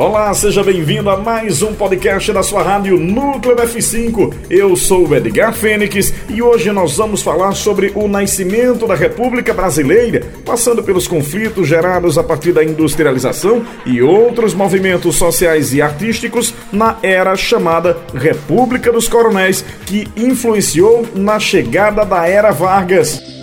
Olá, seja bem-vindo a mais um podcast da sua rádio Núcleo F5. Eu sou o Edgar Fênix e hoje nós vamos falar sobre o nascimento da República Brasileira, passando pelos conflitos gerados a partir da industrialização e outros movimentos sociais e artísticos na era chamada República dos Coronéis, que influenciou na chegada da Era Vargas.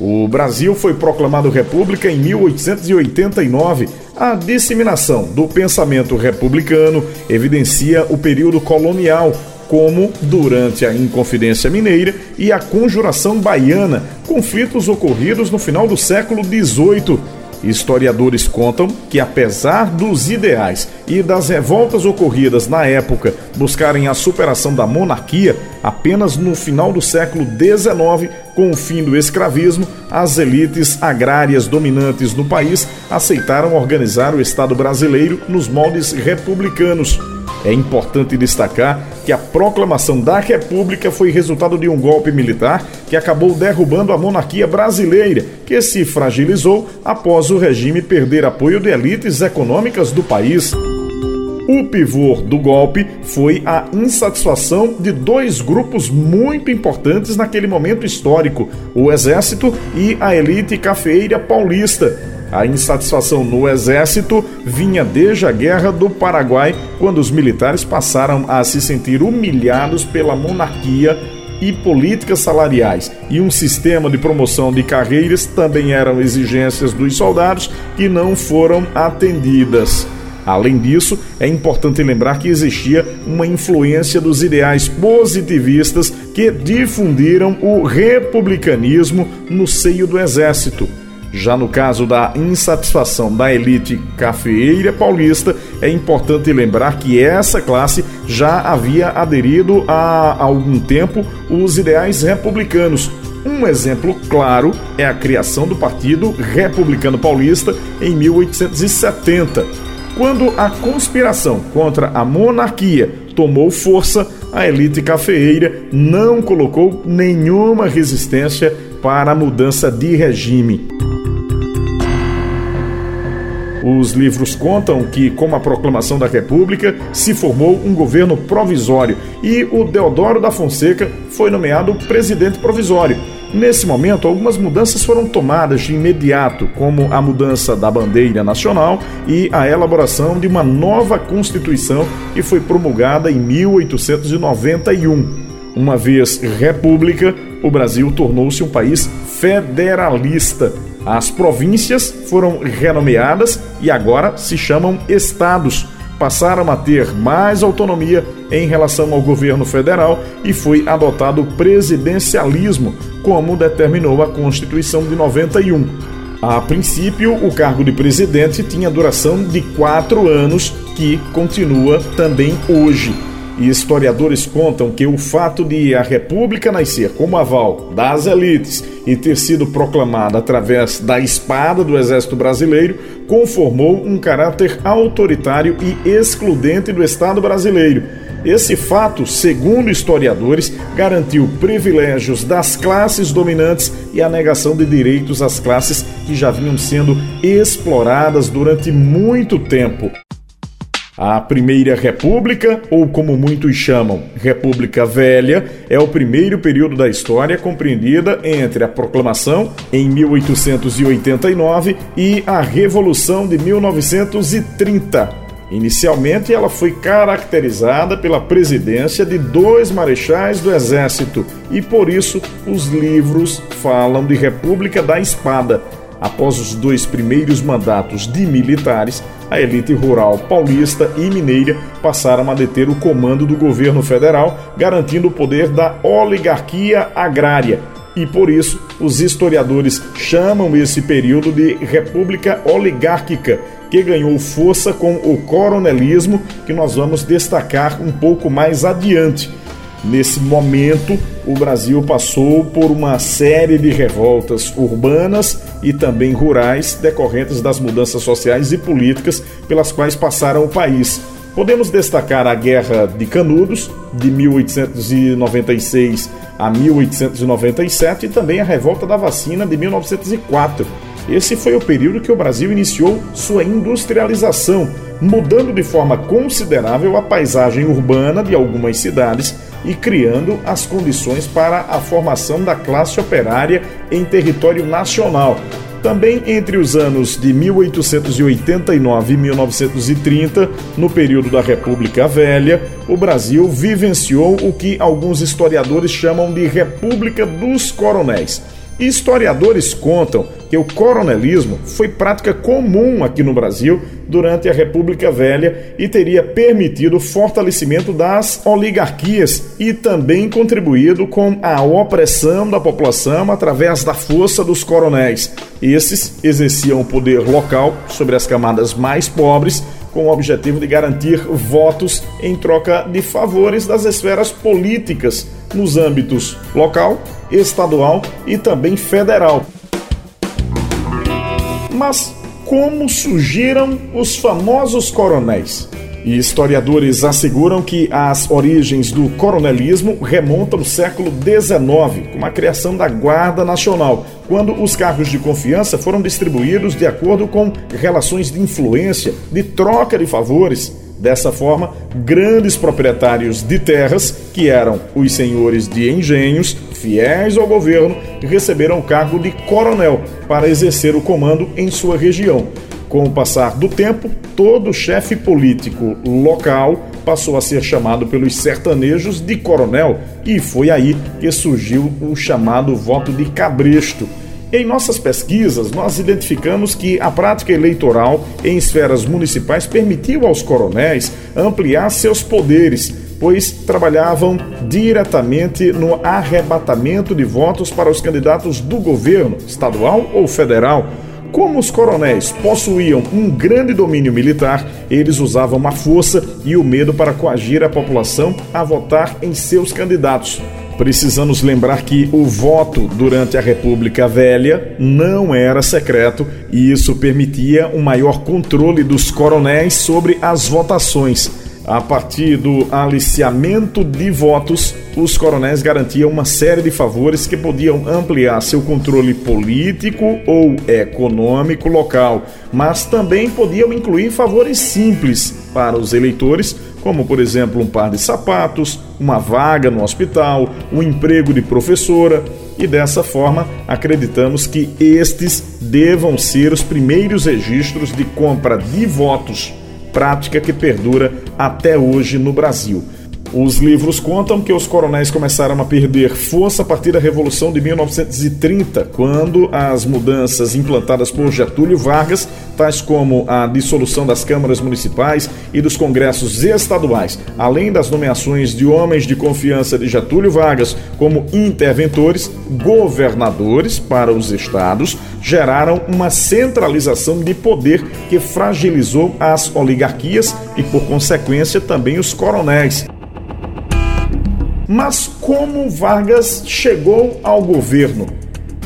O Brasil foi proclamado república em 1889. A disseminação do pensamento republicano evidencia o período colonial, como durante a Inconfidência Mineira e a Conjuração Baiana, conflitos ocorridos no final do século XVIII Historiadores contam que, apesar dos ideais e das revoltas ocorridas na época buscarem a superação da monarquia, apenas no final do século XIX, com o fim do escravismo, as elites agrárias dominantes no país aceitaram organizar o Estado brasileiro nos moldes republicanos. É importante destacar que a proclamação da República foi resultado de um golpe militar que acabou derrubando a monarquia brasileira, que se fragilizou após o regime perder apoio de elites econômicas do país. O pivô do golpe foi a insatisfação de dois grupos muito importantes naquele momento histórico: o Exército e a elite cafeeira paulista a insatisfação no exército vinha desde a Guerra do Paraguai, quando os militares passaram a se sentir humilhados pela monarquia e políticas salariais e um sistema de promoção de carreiras também eram exigências dos soldados que não foram atendidas. Além disso, é importante lembrar que existia uma influência dos ideais positivistas que difundiram o republicanismo no seio do exército. Já no caso da insatisfação da elite cafeeira paulista, é importante lembrar que essa classe já havia aderido há algum tempo os ideais republicanos. Um exemplo claro é a criação do Partido Republicano Paulista em 1870. Quando a conspiração contra a monarquia tomou força, a elite cafeeira não colocou nenhuma resistência para a mudança de regime. Os livros contam que, com a proclamação da República, se formou um governo provisório e o Deodoro da Fonseca foi nomeado presidente provisório. Nesse momento, algumas mudanças foram tomadas de imediato, como a mudança da bandeira nacional e a elaboração de uma nova Constituição que foi promulgada em 1891. Uma vez república, o Brasil tornou-se um país federalista as províncias foram renomeadas e agora se chamam estados. Passaram a ter mais autonomia em relação ao governo federal e foi adotado o presidencialismo, como determinou a Constituição de 91. A princípio, o cargo de presidente tinha duração de quatro anos, que continua também hoje. E historiadores contam que o fato de a República nascer como aval das elites e ter sido proclamada através da espada do Exército Brasileiro conformou um caráter autoritário e excludente do Estado brasileiro. Esse fato, segundo historiadores, garantiu privilégios das classes dominantes e a negação de direitos às classes que já vinham sendo exploradas durante muito tempo. A Primeira República, ou como muitos chamam, República Velha, é o primeiro período da história compreendida entre a proclamação em 1889 e a Revolução de 1930. Inicialmente, ela foi caracterizada pela presidência de dois marechais do Exército e, por isso, os livros falam de República da Espada. Após os dois primeiros mandatos de militares, a elite rural paulista e mineira passaram a deter o comando do governo federal, garantindo o poder da oligarquia agrária. E por isso, os historiadores chamam esse período de República Oligárquica, que ganhou força com o coronelismo, que nós vamos destacar um pouco mais adiante. Nesse momento, o Brasil passou por uma série de revoltas urbanas e também rurais decorrentes das mudanças sociais e políticas pelas quais passaram o país. Podemos destacar a Guerra de Canudos, de 1896 a 1897, e também a Revolta da Vacina, de 1904. esse foi o período que o Brasil iniciou sua industrialização, mudando de forma considerável a paisagem urbana de algumas cidades e criando as condições para a formação da classe operária em território nacional. Também entre os anos de 1889 e 1930, no período da República Velha, o Brasil vivenciou o que alguns historiadores chamam de República dos Coronéis Historiadores contam que o coronelismo foi prática comum aqui no Brasil durante a República Velha e teria permitido o fortalecimento das oligarquias e também contribuído com a opressão da população através da força dos coronéis. Esses exerciam o poder local sobre as camadas mais pobres com o objetivo de garantir votos em troca de favores das esferas políticas nos âmbitos local, estadual e também federal. Mas como surgiram os famosos coronéis? E historiadores asseguram que as origens do coronelismo remontam ao século XIX, com a criação da Guarda Nacional, quando os cargos de confiança foram distribuídos de acordo com relações de influência, de troca de favores Dessa forma, grandes proprietários de terras, que eram os senhores de engenhos, fiéis ao governo, receberam o cargo de coronel para exercer o comando em sua região. Com o passar do tempo, todo chefe político local passou a ser chamado pelos sertanejos de coronel, e foi aí que surgiu o chamado voto de cabresto em nossas pesquisas, nós identificamos que a prática eleitoral em esferas municipais permitiu aos coronéis ampliar seus poderes, pois trabalhavam diretamente no arrebatamento de votos para os candidatos do governo, estadual ou federal. Como os coronéis possuíam um grande domínio militar, eles usavam a força e o medo para coagir a população a votar em seus candidatos. Precisamos lembrar que o voto durante a República Velha não era secreto e isso permitia um maior controle dos coronéis sobre as votações. A partir do aliciamento de votos, os coronéis garantiam uma série de favores que podiam ampliar seu controle político ou econômico local, mas também podiam incluir favores simples para os eleitores como por exemplo um par de sapatos, uma vaga no hospital, um emprego de professora, e dessa forma acreditamos que estes devam ser os primeiros registros de compra de votos, prática que perdura até hoje no Brasil. Os livros contam que os coronéis começaram a perder força a partir da Revolução de 1930, quando as mudanças implantadas por Getúlio Vargas, tais como a dissolução das câmaras municipais e dos congressos estaduais, além das nomeações de homens de confiança de Getúlio Vargas como interventores, governadores para os estados, geraram uma centralização de poder que fragilizou as oligarquias e, por consequência, também os coronéis. Mas como Vargas chegou ao governo?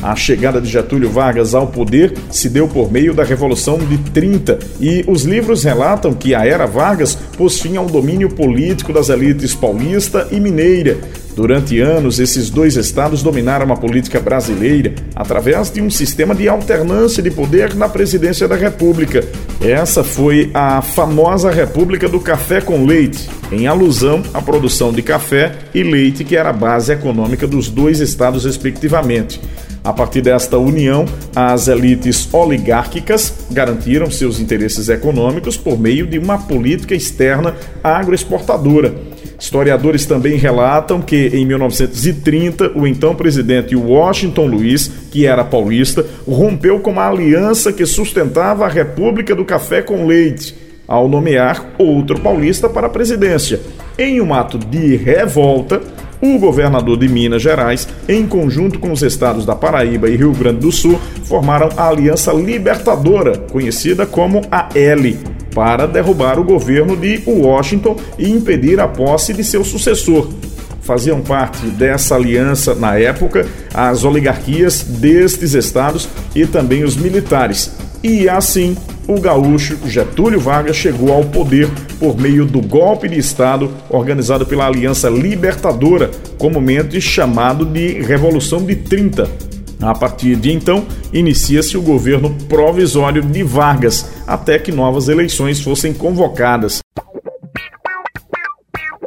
A chegada de Getúlio Vargas ao poder se deu por meio da Revolução de 30 e os livros relatam que a era Vargas pôs fim ao domínio político das elites paulista e mineira, Durante anos, esses dois estados dominaram a política brasileira através de um sistema de alternância de poder na presidência da República. Essa foi a famosa República do Café com Leite, em alusão à produção de café e leite, que era a base econômica dos dois estados, respectivamente. A partir desta união, as elites oligárquicas garantiram seus interesses econômicos por meio de uma política externa agroexportadora. Historiadores também relatam que em 1930 o então presidente Washington Luiz, que era paulista, rompeu com uma aliança que sustentava a República do Café com Leite, ao nomear outro paulista para a presidência. Em um ato de revolta, o governador de Minas Gerais, em conjunto com os estados da Paraíba e Rio Grande do Sul, formaram a Aliança Libertadora, conhecida como a L, para derrubar o governo de Washington e impedir a posse de seu sucessor. Faziam parte dessa aliança, na época, as oligarquias destes estados e também os militares. E assim, o gaúcho Getúlio Vargas chegou ao poder por meio do golpe de Estado organizado pela Aliança Libertadora, comumente chamado de Revolução de 30. A partir de então, inicia-se o governo provisório de Vargas, até que novas eleições fossem convocadas.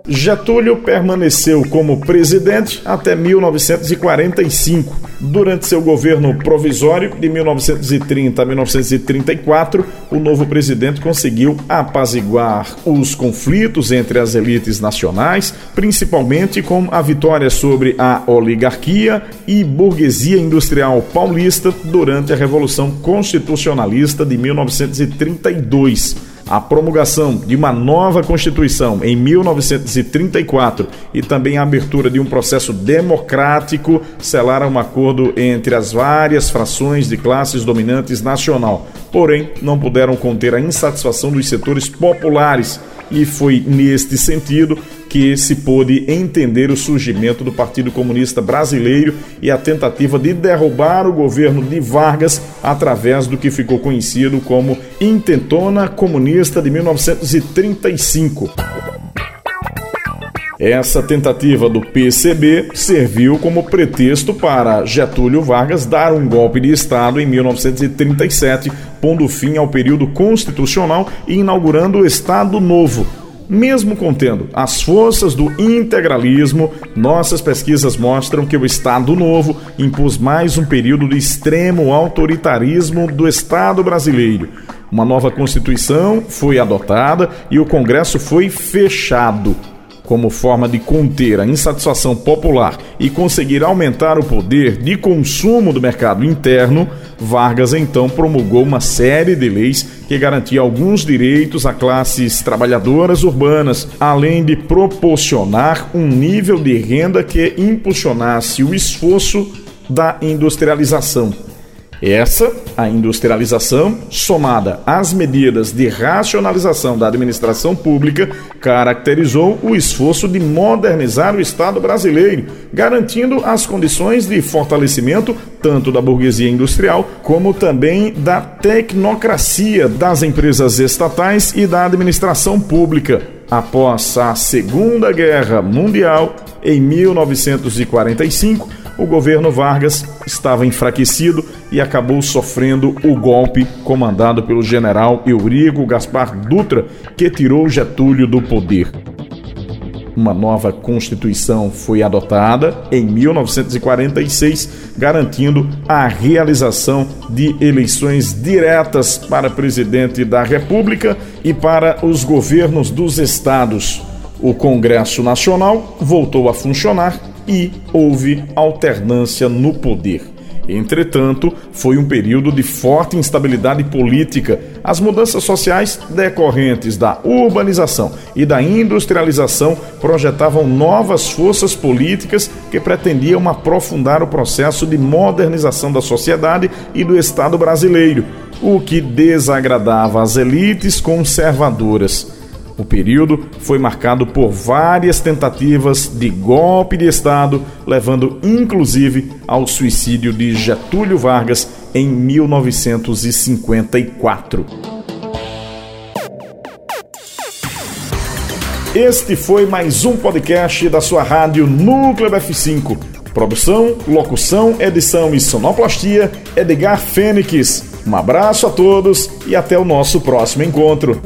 Getúlio permaneceu como presidente até 1945. Durante seu governo provisório, de 1930 a 1934, o novo presidente conseguiu apaziguar os conflitos entre as elites nacionais, principalmente com a vitória sobre a oligarquia e burguesia industrial paulista durante a Revolução Constitucionalista de 1932 a promulgação de uma nova Constituição em 1934 e também a abertura de um processo democrático selaram um acordo entre as várias frações de classes dominantes nacional. Porém, não puderam conter a insatisfação dos setores populares e foi neste sentido que se pôde entender o surgimento do Partido Comunista Brasileiro e a tentativa de derrubar o governo de Vargas através do que ficou conhecido como Intentona Comunista de 1935. Essa tentativa do PCB serviu como pretexto para Getúlio Vargas dar um golpe de Estado em 1937, pondo fim ao período constitucional e inaugurando o Estado Novo, mesmo contendo as forças do integralismo, nossas pesquisas mostram que o Estado Novo impôs mais um período de extremo autoritarismo do Estado brasileiro. Uma nova Constituição foi adotada e o Congresso foi fechado como forma de conter a insatisfação popular e conseguir aumentar o poder de consumo do mercado interno, Vargas então promulgou uma série de leis que garantia alguns direitos a classes trabalhadoras urbanas, além de proporcionar um nível de renda que impulsionasse o esforço da industrialização. Essa, a industrialização, somada às medidas de racionalização da administração pública, caracterizou o esforço de modernizar o Estado brasileiro, garantindo as condições de fortalecimento tanto da burguesia industrial como também da tecnocracia das empresas estatais e da administração pública. Após a Segunda Guerra Mundial, em 1945, o governo Vargas estava enfraquecido e acabou sofrendo o golpe comandado pelo general Eurico Gaspar Dutra, que tirou Getúlio do poder. Uma nova Constituição foi adotada em 1946, garantindo a realização de eleições diretas para presidente da República e para os governos dos estados. O Congresso Nacional voltou a funcionar e houve alternância no poder. Entretanto, foi um período de forte instabilidade política. As mudanças sociais decorrentes da urbanização e da industrialização projetavam novas forças políticas que pretendiam aprofundar o processo de modernização da sociedade e do Estado brasileiro, o que desagradava as elites conservadoras. O período foi marcado por várias tentativas de golpe de Estado, levando inclusive ao suicídio de Getúlio Vargas em 1954. Este foi mais um podcast da sua rádio Núcleo F5. Produção, locução, edição e sonoplastia Edgar Fênix. Um abraço a todos e até o nosso próximo encontro.